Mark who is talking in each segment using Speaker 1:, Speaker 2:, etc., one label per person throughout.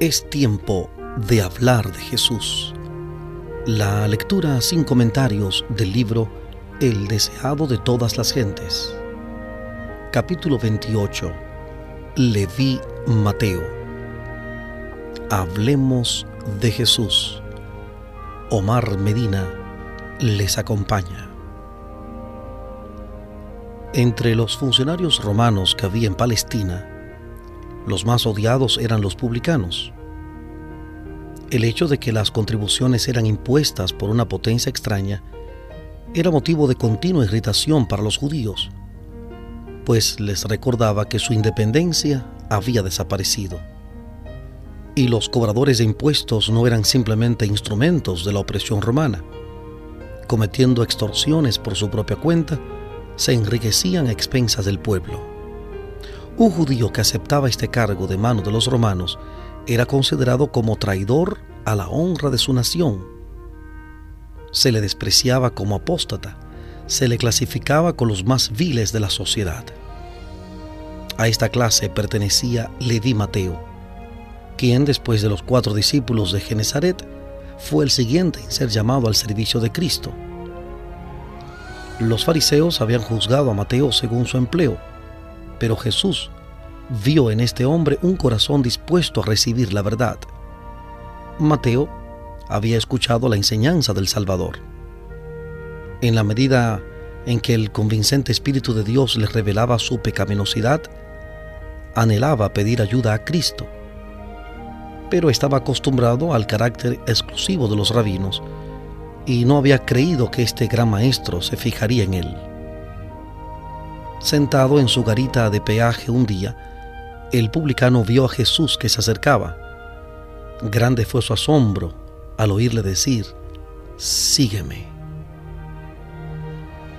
Speaker 1: Es tiempo de hablar de Jesús. La lectura sin comentarios del libro El deseado de todas las gentes. Capítulo 28. Leví Mateo. Hablemos de Jesús. Omar Medina les acompaña. Entre los funcionarios romanos que había en Palestina, los más odiados eran los publicanos. El hecho de que las contribuciones eran impuestas por una potencia extraña era motivo de continua irritación para los judíos, pues les recordaba que su independencia había desaparecido. Y los cobradores de impuestos no eran simplemente instrumentos de la opresión romana. Cometiendo extorsiones por su propia cuenta, se enriquecían a expensas del pueblo. Un judío que aceptaba este cargo de mano de los romanos era considerado como traidor a la honra de su nación. Se le despreciaba como apóstata, se le clasificaba con los más viles de la sociedad. A esta clase pertenecía Leví Mateo, quien después de los cuatro discípulos de Genezaret fue el siguiente en ser llamado al servicio de Cristo. Los fariseos habían juzgado a Mateo según su empleo, pero Jesús vio en este hombre un corazón dispuesto a recibir la verdad. Mateo había escuchado la enseñanza del Salvador. En la medida en que el convincente Espíritu de Dios le revelaba su pecaminosidad, anhelaba pedir ayuda a Cristo, pero estaba acostumbrado al carácter exclusivo de los rabinos y no había creído que este gran maestro se fijaría en él. Sentado en su garita de peaje un día, el publicano vio a Jesús que se acercaba. Grande fue su asombro al oírle decir, Sígueme.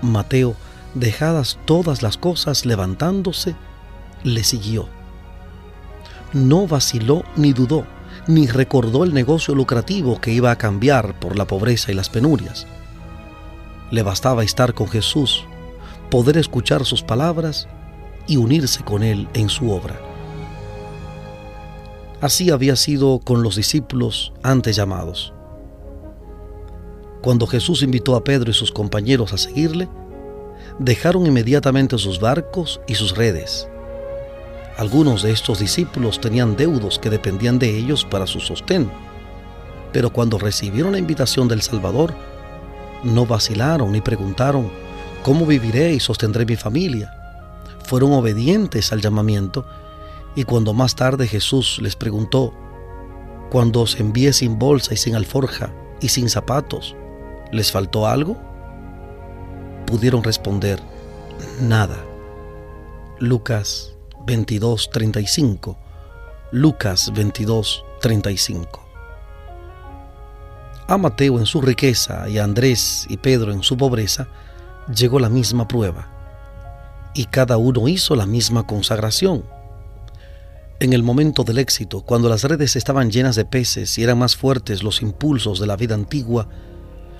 Speaker 1: Mateo, dejadas todas las cosas, levantándose, le siguió. No vaciló ni dudó ni recordó el negocio lucrativo que iba a cambiar por la pobreza y las penurias. Le bastaba estar con Jesús, poder escuchar sus palabras y unirse con Él en su obra. Así había sido con los discípulos antes llamados. Cuando Jesús invitó a Pedro y sus compañeros a seguirle, dejaron inmediatamente sus barcos y sus redes algunos de estos discípulos tenían deudos que dependían de ellos para su sostén, pero cuando recibieron la invitación del Salvador, no vacilaron ni preguntaron, ¿cómo viviré y sostendré mi familia? Fueron obedientes al llamamiento y cuando más tarde Jesús les preguntó, cuando os envié sin bolsa y sin alforja y sin zapatos, ¿les faltó algo? Pudieron responder, nada. Lucas 22:35, Lucas 22:35. A Mateo en su riqueza y a Andrés y Pedro en su pobreza llegó la misma prueba, y cada uno hizo la misma consagración. En el momento del éxito, cuando las redes estaban llenas de peces y eran más fuertes los impulsos de la vida antigua,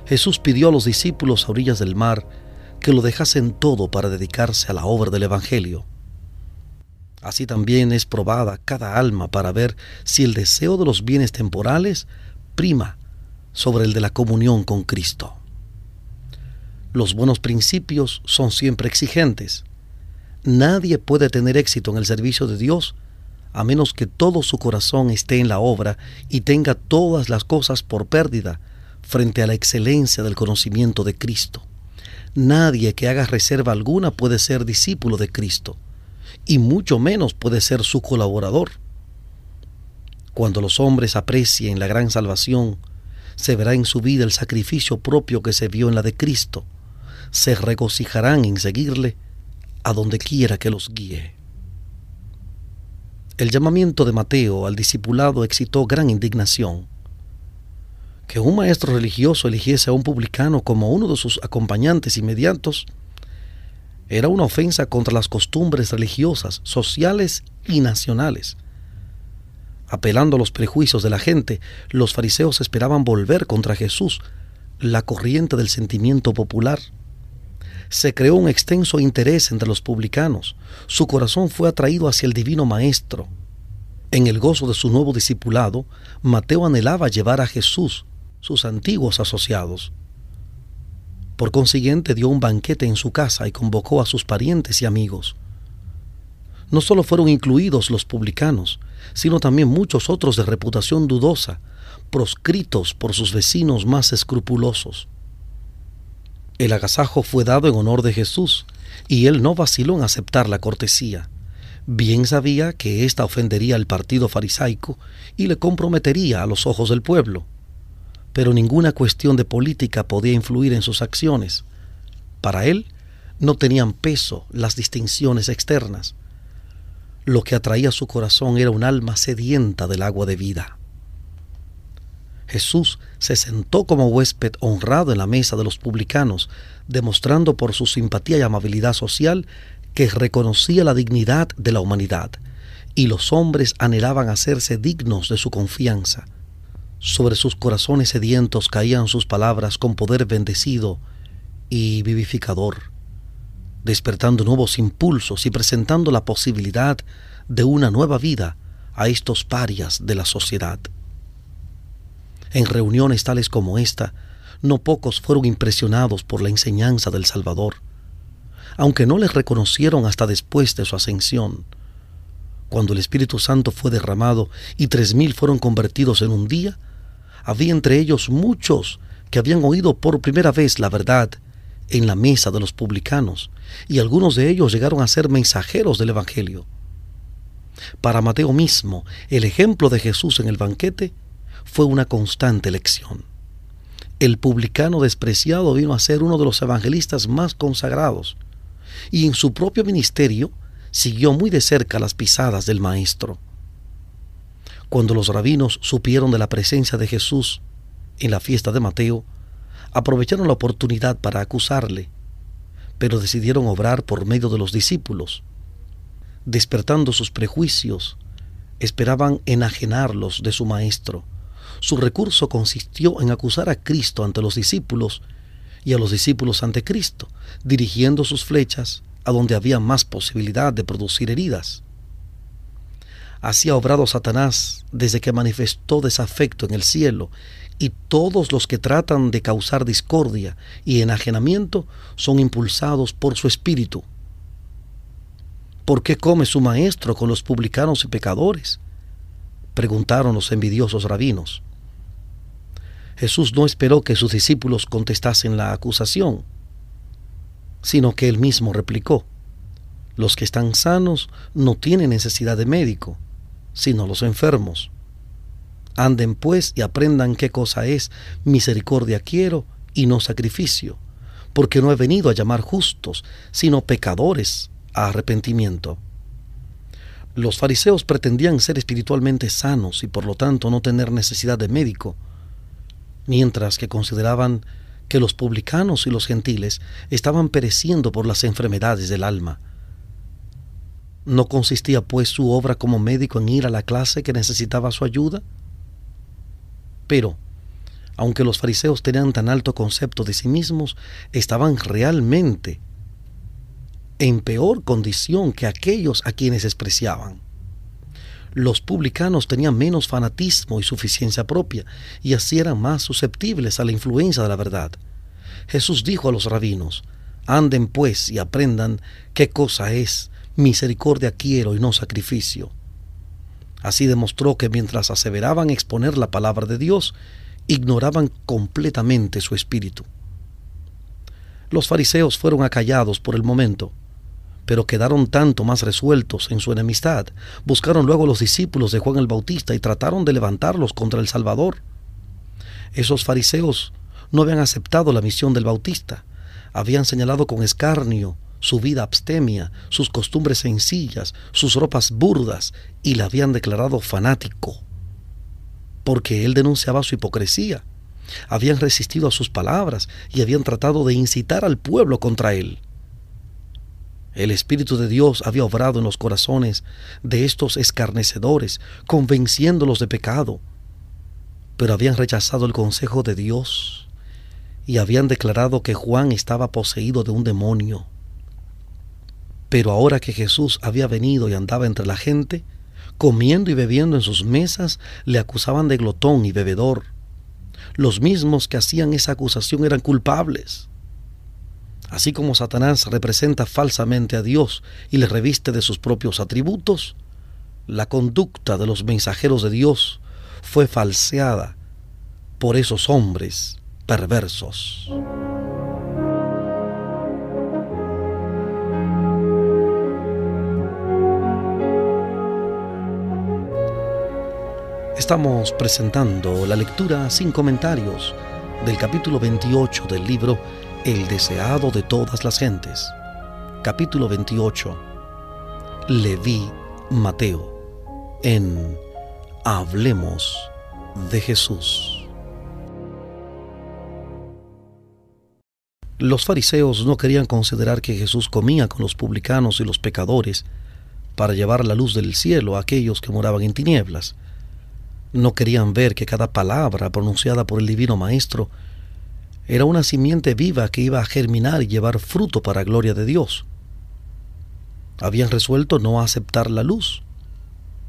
Speaker 1: Jesús pidió a los discípulos a orillas del mar que lo dejasen todo para dedicarse a la obra del Evangelio. Así también es probada cada alma para ver si el deseo de los bienes temporales prima sobre el de la comunión con Cristo. Los buenos principios son siempre exigentes. Nadie puede tener éxito en el servicio de Dios a menos que todo su corazón esté en la obra y tenga todas las cosas por pérdida frente a la excelencia del conocimiento de Cristo. Nadie que haga reserva alguna puede ser discípulo de Cristo y mucho menos puede ser su colaborador. Cuando los hombres aprecien la gran salvación, se verá en su vida el sacrificio propio que se vio en la de Cristo. Se regocijarán en seguirle a donde quiera que los guíe. El llamamiento de Mateo al discipulado excitó gran indignación. Que un maestro religioso eligiese a un publicano como uno de sus acompañantes inmediatos era una ofensa contra las costumbres religiosas, sociales y nacionales. Apelando a los prejuicios de la gente, los fariseos esperaban volver contra Jesús la corriente del sentimiento popular. Se creó un extenso interés entre los publicanos. Su corazón fue atraído hacia el divino Maestro. En el gozo de su nuevo discipulado, Mateo anhelaba llevar a Jesús, sus antiguos asociados. Por consiguiente, dio un banquete en su casa y convocó a sus parientes y amigos. No solo fueron incluidos los publicanos, sino también muchos otros de reputación dudosa, proscritos por sus vecinos más escrupulosos. El agasajo fue dado en honor de Jesús, y él no vaciló en aceptar la cortesía. Bien sabía que ésta ofendería al partido farisaico y le comprometería a los ojos del pueblo. Pero ninguna cuestión de política podía influir en sus acciones. Para él no tenían peso las distinciones externas. Lo que atraía su corazón era un alma sedienta del agua de vida. Jesús se sentó como huésped honrado en la mesa de los publicanos, demostrando por su simpatía y amabilidad social que reconocía la dignidad de la humanidad, y los hombres anhelaban hacerse dignos de su confianza. Sobre sus corazones sedientos caían sus palabras con poder bendecido y vivificador, despertando nuevos impulsos y presentando la posibilidad de una nueva vida a estos parias de la sociedad. En reuniones tales como esta, no pocos fueron impresionados por la enseñanza del Salvador, aunque no les reconocieron hasta después de su ascensión. Cuando el Espíritu Santo fue derramado y tres mil fueron convertidos en un día, había entre ellos muchos que habían oído por primera vez la verdad en la mesa de los publicanos, y algunos de ellos llegaron a ser mensajeros del Evangelio. Para Mateo mismo, el ejemplo de Jesús en el banquete fue una constante lección. El publicano despreciado vino a ser uno de los evangelistas más consagrados y en su propio ministerio siguió muy de cerca las pisadas del Maestro. Cuando los rabinos supieron de la presencia de Jesús en la fiesta de Mateo, aprovecharon la oportunidad para acusarle, pero decidieron obrar por medio de los discípulos. Despertando sus prejuicios, esperaban enajenarlos de su Maestro su recurso consistió en acusar a Cristo ante los discípulos y a los discípulos ante Cristo, dirigiendo sus flechas a donde había más posibilidad de producir heridas. Así ha obrado Satanás desde que manifestó desafecto en el cielo, y todos los que tratan de causar discordia y enajenamiento son impulsados por su espíritu. ¿Por qué come su maestro con los publicanos y pecadores? preguntaron los envidiosos rabinos. Jesús no esperó que sus discípulos contestasen la acusación, sino que él mismo replicó, los que están sanos no tienen necesidad de médico, sino los enfermos. Anden pues y aprendan qué cosa es misericordia quiero y no sacrificio, porque no he venido a llamar justos, sino pecadores a arrepentimiento. Los fariseos pretendían ser espiritualmente sanos y por lo tanto no tener necesidad de médico, mientras que consideraban que los publicanos y los gentiles estaban pereciendo por las enfermedades del alma. ¿No consistía pues su obra como médico en ir a la clase que necesitaba su ayuda? Pero, aunque los fariseos tenían tan alto concepto de sí mismos, estaban realmente en peor condición que aquellos a quienes despreciaban los publicanos tenían menos fanatismo y suficiencia propia, y así eran más susceptibles a la influencia de la verdad. Jesús dijo a los rabinos, anden pues y aprendan qué cosa es misericordia quiero y no sacrificio. Así demostró que mientras aseveraban exponer la palabra de Dios, ignoraban completamente su espíritu. Los fariseos fueron acallados por el momento, pero quedaron tanto más resueltos en su enemistad. Buscaron luego a los discípulos de Juan el Bautista y trataron de levantarlos contra el Salvador. Esos fariseos no habían aceptado la misión del Bautista, habían señalado con escarnio su vida abstemia, sus costumbres sencillas, sus ropas burdas, y le habían declarado fanático, porque él denunciaba su hipocresía. Habían resistido a sus palabras y habían tratado de incitar al pueblo contra él. El Espíritu de Dios había obrado en los corazones de estos escarnecedores, convenciéndolos de pecado, pero habían rechazado el consejo de Dios y habían declarado que Juan estaba poseído de un demonio. Pero ahora que Jesús había venido y andaba entre la gente, comiendo y bebiendo en sus mesas, le acusaban de glotón y bebedor. Los mismos que hacían esa acusación eran culpables. Así como Satanás representa falsamente a Dios y le reviste de sus propios atributos, la conducta de los mensajeros de Dios fue falseada por esos hombres perversos. Estamos presentando la lectura sin comentarios del capítulo 28 del libro El deseado de todas las gentes. Capítulo 28. Leví Mateo en Hablemos de Jesús. Los fariseos no querían considerar que Jesús comía con los publicanos y los pecadores para llevar la luz del cielo a aquellos que moraban en tinieblas no querían ver que cada palabra pronunciada por el Divino Maestro era una simiente viva que iba a germinar y llevar fruto para gloria de Dios. Habían resuelto no aceptar la luz,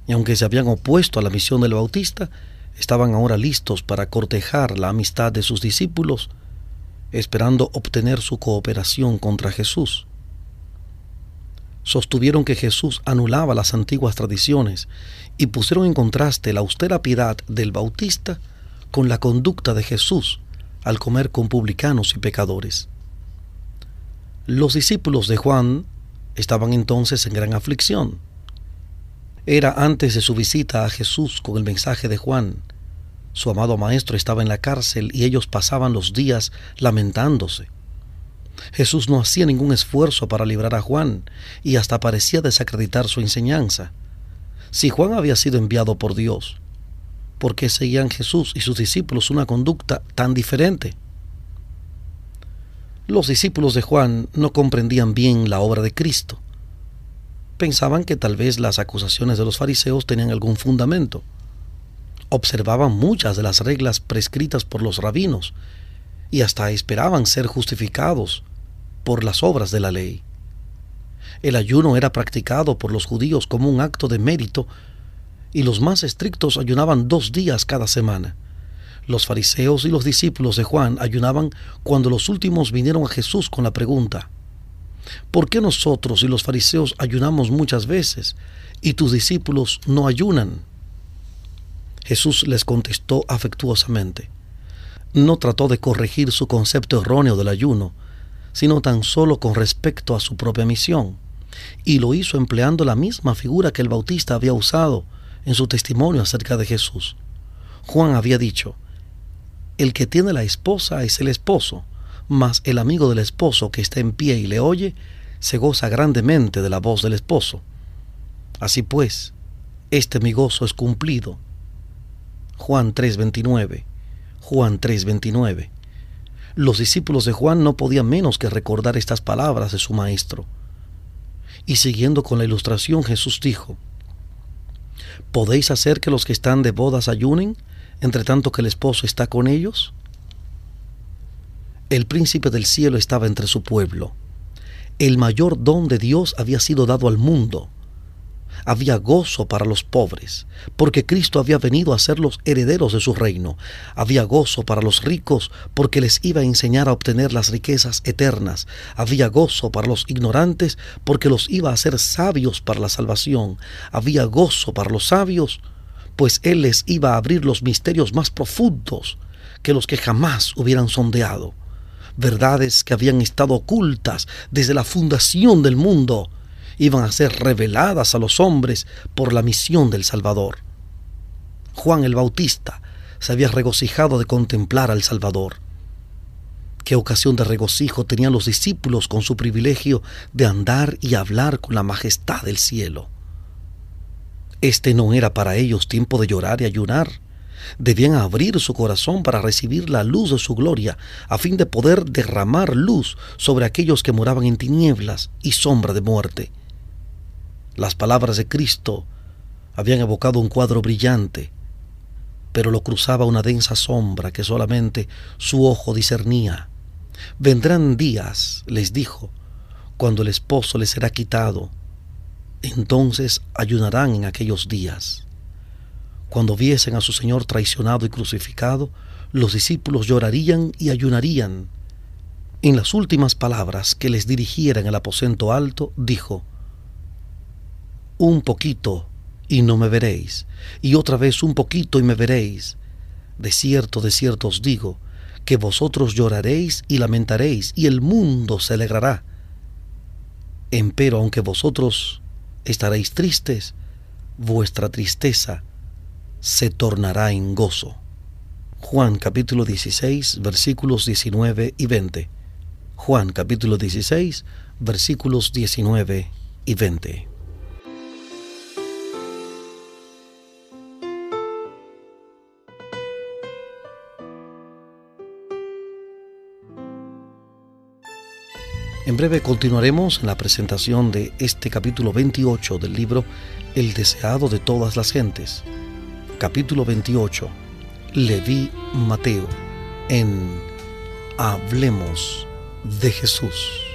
Speaker 1: y aunque se habían opuesto a la misión del Bautista, estaban ahora listos para cortejar la amistad de sus discípulos, esperando obtener su cooperación contra Jesús sostuvieron que Jesús anulaba las antiguas tradiciones y pusieron en contraste la austera piedad del Bautista con la conducta de Jesús al comer con publicanos y pecadores. Los discípulos de Juan estaban entonces en gran aflicción. Era antes de su visita a Jesús con el mensaje de Juan. Su amado Maestro estaba en la cárcel y ellos pasaban los días lamentándose. Jesús no hacía ningún esfuerzo para librar a Juan y hasta parecía desacreditar su enseñanza. Si Juan había sido enviado por Dios, ¿por qué seguían Jesús y sus discípulos una conducta tan diferente? Los discípulos de Juan no comprendían bien la obra de Cristo. Pensaban que tal vez las acusaciones de los fariseos tenían algún fundamento. Observaban muchas de las reglas prescritas por los rabinos y hasta esperaban ser justificados por las obras de la ley. El ayuno era practicado por los judíos como un acto de mérito y los más estrictos ayunaban dos días cada semana. Los fariseos y los discípulos de Juan ayunaban cuando los últimos vinieron a Jesús con la pregunta, ¿por qué nosotros y los fariseos ayunamos muchas veces y tus discípulos no ayunan? Jesús les contestó afectuosamente, no trató de corregir su concepto erróneo del ayuno, sino tan solo con respecto a su propia misión, y lo hizo empleando la misma figura que el Bautista había usado en su testimonio acerca de Jesús. Juan había dicho, el que tiene la esposa es el esposo, mas el amigo del esposo que está en pie y le oye, se goza grandemente de la voz del esposo. Así pues, este mi gozo es cumplido. Juan 3:29 Juan 3:29. Los discípulos de Juan no podían menos que recordar estas palabras de su maestro. Y siguiendo con la ilustración, Jesús dijo, ¿Podéis hacer que los que están de bodas ayunen, entre tanto que el esposo está con ellos? El príncipe del cielo estaba entre su pueblo. El mayor don de Dios había sido dado al mundo había gozo para los pobres, porque Cristo había venido a ser los herederos de su reino. Había gozo para los ricos, porque les iba a enseñar a obtener las riquezas eternas. Había gozo para los ignorantes, porque los iba a hacer sabios para la salvación. Había gozo para los sabios, pues Él les iba a abrir los misterios más profundos que los que jamás hubieran sondeado. Verdades que habían estado ocultas desde la fundación del mundo iban a ser reveladas a los hombres por la misión del Salvador. Juan el Bautista se había regocijado de contemplar al Salvador. Qué ocasión de regocijo tenían los discípulos con su privilegio de andar y hablar con la majestad del cielo. Este no era para ellos tiempo de llorar y ayunar. Debían abrir su corazón para recibir la luz de su gloria, a fin de poder derramar luz sobre aquellos que moraban en tinieblas y sombra de muerte las palabras de Cristo habían evocado un cuadro brillante, pero lo cruzaba una densa sombra que solamente su ojo discernía. Vendrán días, les dijo, cuando el esposo les será quitado, entonces ayunarán en aquellos días. Cuando viesen a su Señor traicionado y crucificado, los discípulos llorarían y ayunarían. En las últimas palabras que les dirigiera en el aposento alto, dijo, Un poquito y no me veréis, y otra vez un poquito y me veréis. De cierto, de cierto os digo, que vosotros lloraréis y lamentaréis, y el mundo se alegrará. Empero, aunque vosotros estaréis tristes, vuestra tristeza se tornará en gozo. Juan capítulo 16 versículos 19 y 20. Juan capítulo 16 versículos 19 y 20. En breve continuaremos en la presentación de este capítulo 28 del libro El deseado de todas las gentes. Capítulo 28. Leví Mateo en Hablemos de Jesús.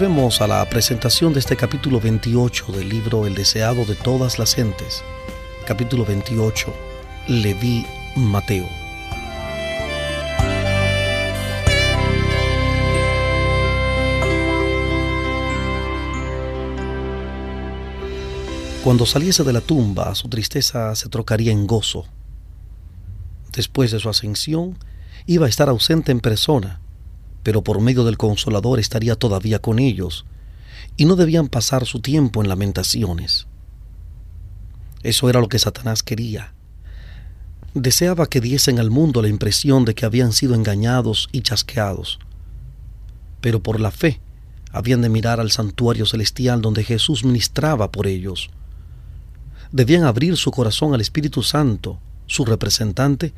Speaker 1: Volvemos a la presentación de este capítulo 28 del libro El deseado de todas las gentes. Capítulo 28. Leví Mateo. Cuando saliese de la tumba, su tristeza se trocaría en gozo. Después de su ascensión, iba a estar ausente en persona pero por medio del consolador estaría todavía con ellos, y no debían pasar su tiempo en lamentaciones. Eso era lo que Satanás quería. Deseaba que diesen al mundo la impresión de que habían sido engañados y chasqueados, pero por la fe habían de mirar al santuario celestial donde Jesús ministraba por ellos. Debían abrir su corazón al Espíritu Santo, su representante,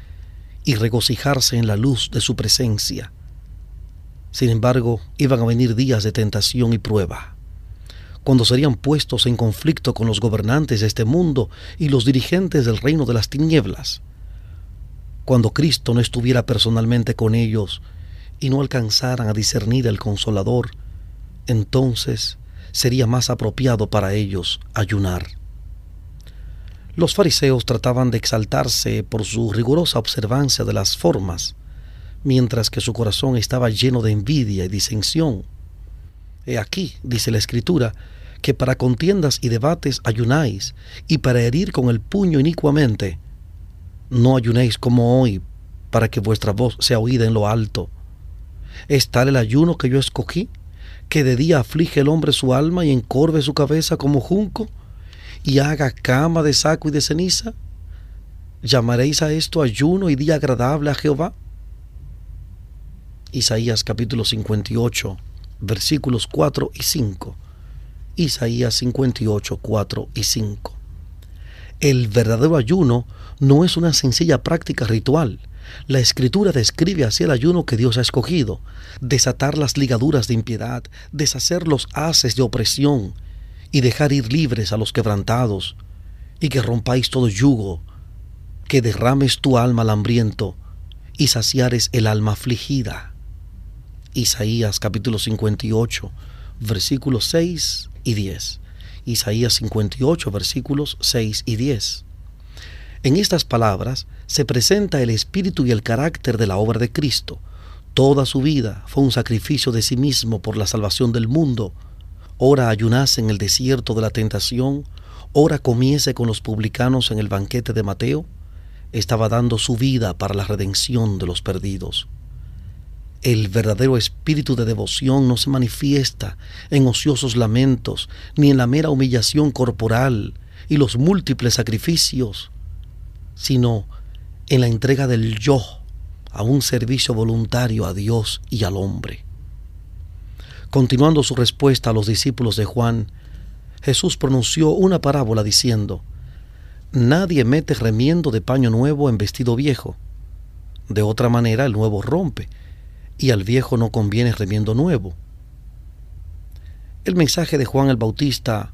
Speaker 1: y regocijarse en la luz de su presencia sin embargo, iban a venir días de tentación y prueba. cuando serían puestos en conflicto con los gobernantes de este mundo y los dirigentes del reino de las tinieblas, cuando Cristo no estuviera personalmente con ellos y no alcanzaran a discernir el consolador, entonces sería más apropiado para ellos ayunar. Los fariseos trataban de exaltarse por su rigurosa observancia de las formas, mientras que su corazón estaba lleno de envidia y disensión. He aquí, dice la Escritura, que para contiendas y debates ayunáis, y para herir con el puño inicuamente. No ayunéis como hoy, para que vuestra voz sea oída en lo alto. ¿Es tal el ayuno que yo escogí? que de día aflige el hombre su alma y encorve su cabeza como junco, y haga cama de saco y de ceniza? ¿Llamaréis a esto ayuno y día agradable a Jehová? Isaías capítulo 58, versículos 4 y 5. Isaías 58, 4 y 5. El verdadero ayuno no es una sencilla práctica ritual, la escritura describe así el ayuno que Dios ha escogido, desatar las ligaduras de impiedad, deshacer los haces de opresión y dejar ir libres a los quebrantados, y que rompáis todo yugo, que derrames tu alma al hambriento y saciares el alma afligida. Isaías capítulo 58, versículos 6 y 10. Isaías 58, versículos 6 y 10. En estas palabras se presenta el espíritu y el carácter de la obra de Cristo. Toda su vida fue un sacrificio de sí mismo por la salvación del mundo. Ora ayunase en el desierto de la tentación, ora comiese con los publicanos en el banquete de Mateo. Estaba dando su vida para la redención de los perdidos. El verdadero espíritu de devoción no se manifiesta en ociosos lamentos, ni en la mera humillación corporal y los múltiples sacrificios sino en la entrega del yo a un servicio voluntario a Dios y al hombre. Continuando su respuesta a los discípulos de Juan, Jesús pronunció una parábola diciendo, Nadie mete remiendo de paño nuevo en vestido viejo. De otra manera el nuevo rompe, y al viejo no conviene remiendo nuevo. El mensaje de Juan el Bautista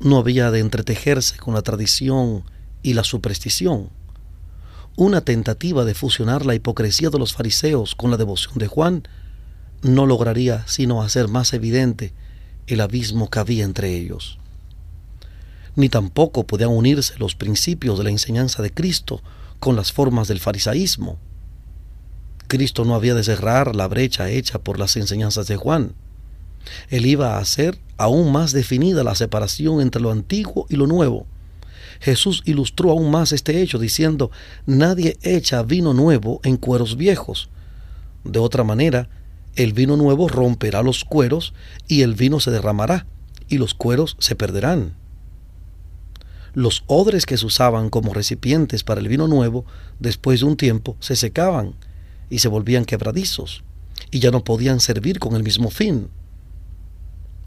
Speaker 1: no había de entretejerse con la tradición y la superstición. Una tentativa de fusionar la hipocresía de los fariseos con la devoción de Juan no lograría sino hacer más evidente el abismo que había entre ellos. Ni tampoco podían unirse los principios de la enseñanza de Cristo con las formas del farisaísmo. Cristo no había de cerrar la brecha hecha por las enseñanzas de Juan. Él iba a hacer aún más definida la separación entre lo antiguo y lo nuevo, Jesús ilustró aún más este hecho diciendo, nadie echa vino nuevo en cueros viejos. De otra manera, el vino nuevo romperá los cueros y el vino se derramará y los cueros se perderán. Los odres que se usaban como recipientes para el vino nuevo, después de un tiempo, se secaban y se volvían quebradizos y ya no podían servir con el mismo fin.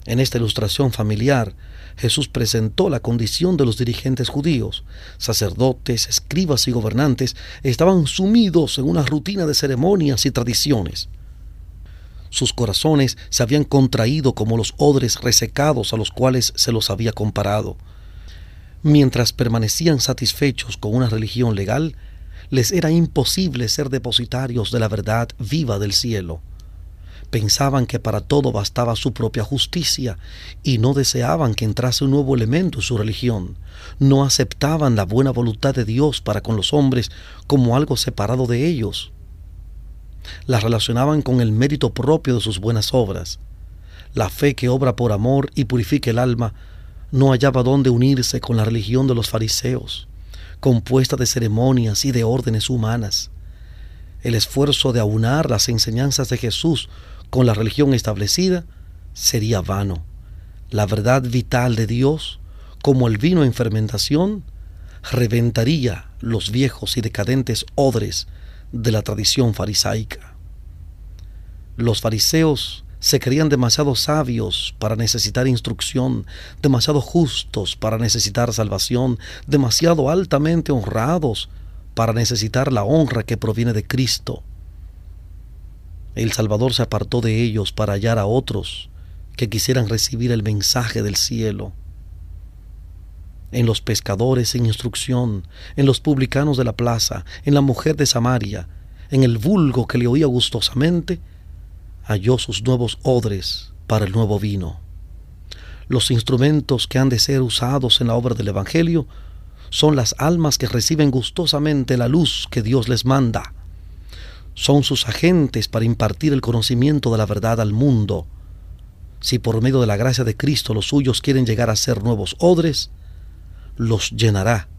Speaker 1: En esta ilustración familiar, Jesús presentó la condición de los dirigentes judíos. Sacerdotes, escribas y gobernantes estaban sumidos en una rutina de ceremonias y tradiciones. Sus corazones se habían contraído como los odres resecados a los cuales se los había comparado. Mientras permanecían satisfechos con una religión legal, les era imposible ser depositarios de la verdad viva del cielo pensaban que para todo bastaba su propia justicia y no deseaban que entrase un nuevo elemento en su religión. No aceptaban la buena voluntad de Dios para con los hombres como algo separado de ellos. La relacionaban con el mérito propio de sus buenas obras. La fe que obra por amor y purifica el alma no hallaba dónde unirse con la religión de los fariseos, compuesta de ceremonias y de órdenes humanas. El esfuerzo de aunar las enseñanzas de Jesús con la religión establecida sería vano. La verdad vital de Dios, como el vino en fermentación, reventaría los viejos y decadentes odres de la tradición farisaica. Los fariseos se creían demasiado sabios para necesitar instrucción, demasiado justos para necesitar salvación, demasiado altamente honrados para necesitar la honra que proviene de Cristo. El Salvador se apartó de ellos para hallar a otros que quisieran recibir el mensaje del cielo. En los pescadores sin instrucción, en los publicanos de la plaza, en la mujer de Samaria, en el vulgo que le oía gustosamente, halló sus nuevos odres para el nuevo vino. Los instrumentos que han de ser usados en la obra del Evangelio son las almas que reciben gustosamente la luz que Dios les manda. Son sus agentes para impartir el conocimiento de la verdad al mundo. Si por medio de la gracia de Cristo los suyos quieren llegar a ser nuevos odres, los llenará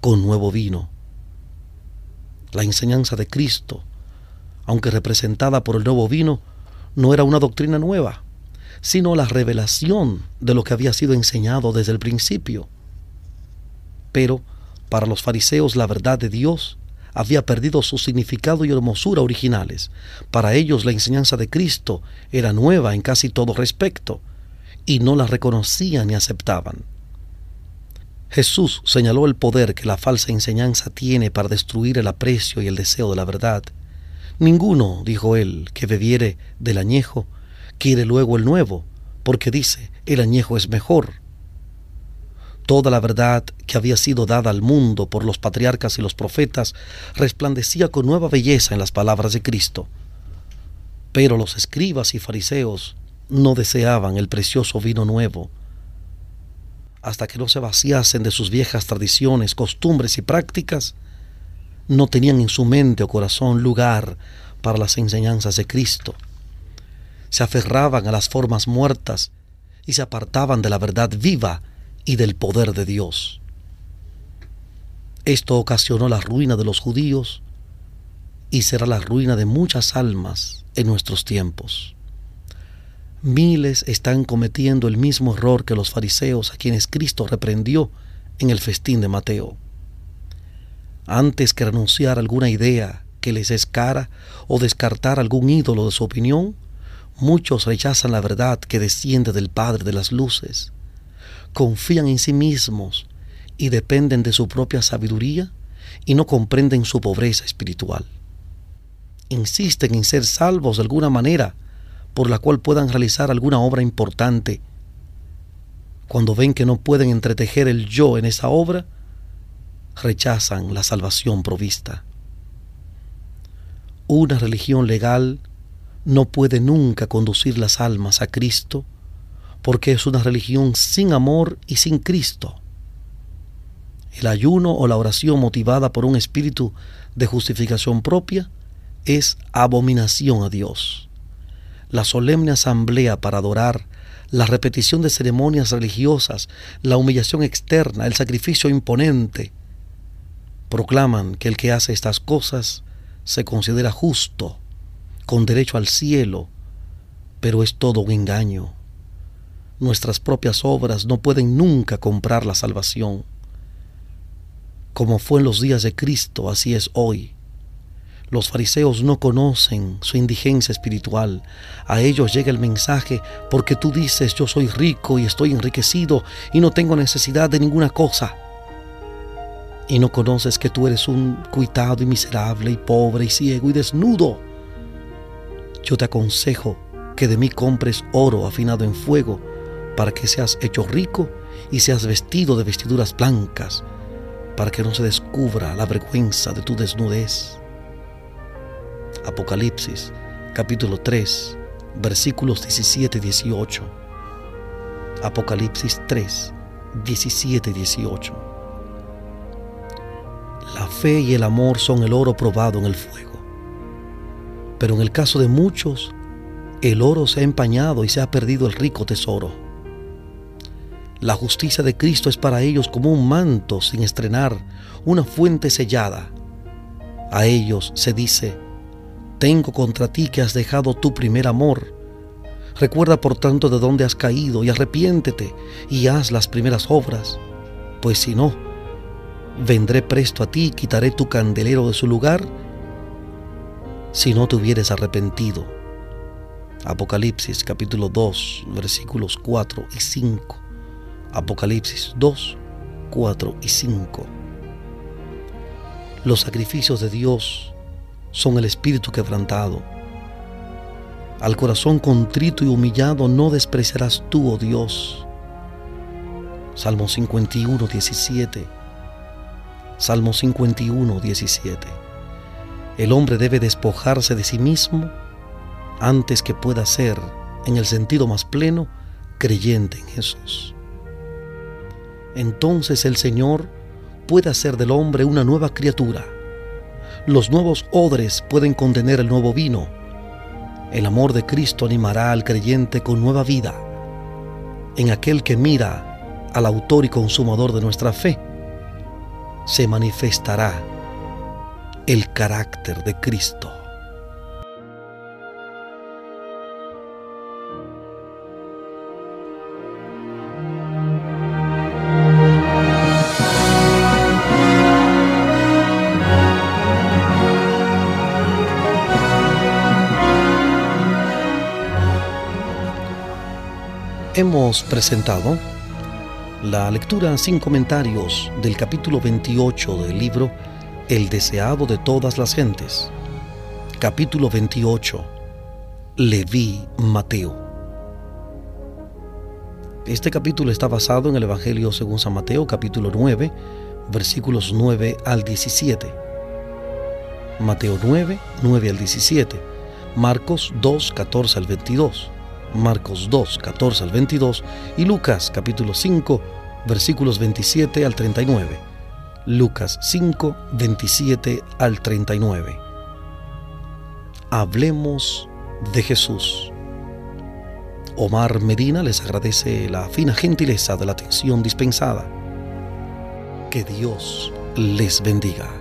Speaker 1: con nuevo vino. La enseñanza de Cristo, aunque representada por el nuevo vino, no era una doctrina nueva, sino la revelación de lo que había sido enseñado desde el principio. Pero para los fariseos la verdad de Dios había perdido su significado y hermosura originales. Para ellos la enseñanza de Cristo era nueva en casi todo respecto, y no la reconocían ni aceptaban. Jesús señaló el poder que la falsa enseñanza tiene para destruir el aprecio y el deseo de la verdad. Ninguno, dijo él, que bebiere del añejo, quiere luego el nuevo, porque dice, el añejo es mejor. Toda la verdad que había sido dada al mundo por los patriarcas y los profetas resplandecía con nueva belleza en las palabras de Cristo. Pero los escribas y fariseos no deseaban el precioso vino nuevo, hasta que no se vaciasen de sus viejas tradiciones, costumbres y prácticas, no tenían en su mente o corazón lugar para las enseñanzas de Cristo. Se aferraban a las formas muertas y se apartaban de la verdad viva y del poder de Dios. Esto ocasionó la ruina de los judíos y será la ruina de muchas almas en nuestros tiempos. Miles están cometiendo el mismo error que los fariseos a quienes Cristo reprendió en el festín de Mateo. Antes que renunciar a alguna idea que les es cara o descartar algún ídolo de su opinión, muchos rechazan la verdad que desciende del Padre de las Luces, confían en sí mismos y dependen de su propia sabiduría y no comprenden su pobreza espiritual. Insisten en ser salvos de alguna manera, por la cual puedan realizar alguna obra importante. Cuando ven que no pueden entretejer el yo en esa obra, rechazan la salvación provista. Una religión legal no puede nunca conducir las almas a Cristo porque es una religión sin amor y sin Cristo. El ayuno o la oración motivada por un espíritu de justificación propia es abominación a Dios la solemne asamblea para adorar, la repetición de ceremonias religiosas, la humillación externa, el sacrificio imponente, proclaman que el que hace estas cosas se considera justo, con derecho al cielo, pero es todo un engaño. Nuestras propias obras no pueden nunca comprar la salvación. Como fue en los días de Cristo, así es hoy. Los fariseos no conocen su indigencia espiritual. A ellos llega el mensaje porque tú dices yo soy rico y estoy enriquecido y no tengo necesidad de ninguna cosa. Y no conoces que tú eres un cuitado y miserable y pobre y ciego y desnudo. Yo te aconsejo que de mí compres oro afinado en fuego para que seas hecho rico y seas vestido de vestiduras blancas para que no se descubra la vergüenza de tu desnudez. Apocalipsis capítulo 3 versículos 17 y 18. Apocalipsis 3, 17 y 18. La fe y el amor son el oro probado en el fuego. Pero en el caso de muchos, el oro se ha empañado y se ha perdido el rico tesoro. La justicia de Cristo es para ellos como un manto sin estrenar, una fuente sellada. A ellos se dice, tengo contra ti que has dejado tu primer amor. Recuerda por tanto de dónde has caído y arrepiéntete y haz las primeras obras, pues si no, vendré presto a ti y quitaré tu candelero de su lugar si no te hubieres arrepentido. Apocalipsis capítulo 2 versículos 4 y 5. Apocalipsis 2, 4 y 5. Los sacrificios de Dios son el espíritu quebrantado. Al corazón contrito y humillado no despreciarás tú, oh Dios. Salmo 51, 17. Salmo 51, 17. El hombre debe despojarse de sí mismo antes que pueda ser, en el sentido más pleno, creyente en Jesús. Entonces el Señor puede hacer del hombre una nueva criatura. Los nuevos odres pueden contener el nuevo vino el amor de Cristo animará al creyente con nueva vida en aquel que mira al autor y consumador de nuestra fe. Se manifestará el carácter de Cristo. hemos presentado la lectura sin comentarios del capítulo 28 del libro El deseado de todas las gentes. Capítulo 28. Leví Mateo. Este capítulo está basado en el Evangelio según San Mateo, capítulo 9, versículos 9 al 17. Mateo 9, 9 al 17. Marcos 2, 14 al 22. Marcos 2, 14 al 22 y Lucas capítulo 5, versículos 27 al 39. Lucas 5, 27 al 39. Hablemos de Jesús. Omar Medina les agradece la fina gentileza de la atención dispensada. Que Dios les bendiga.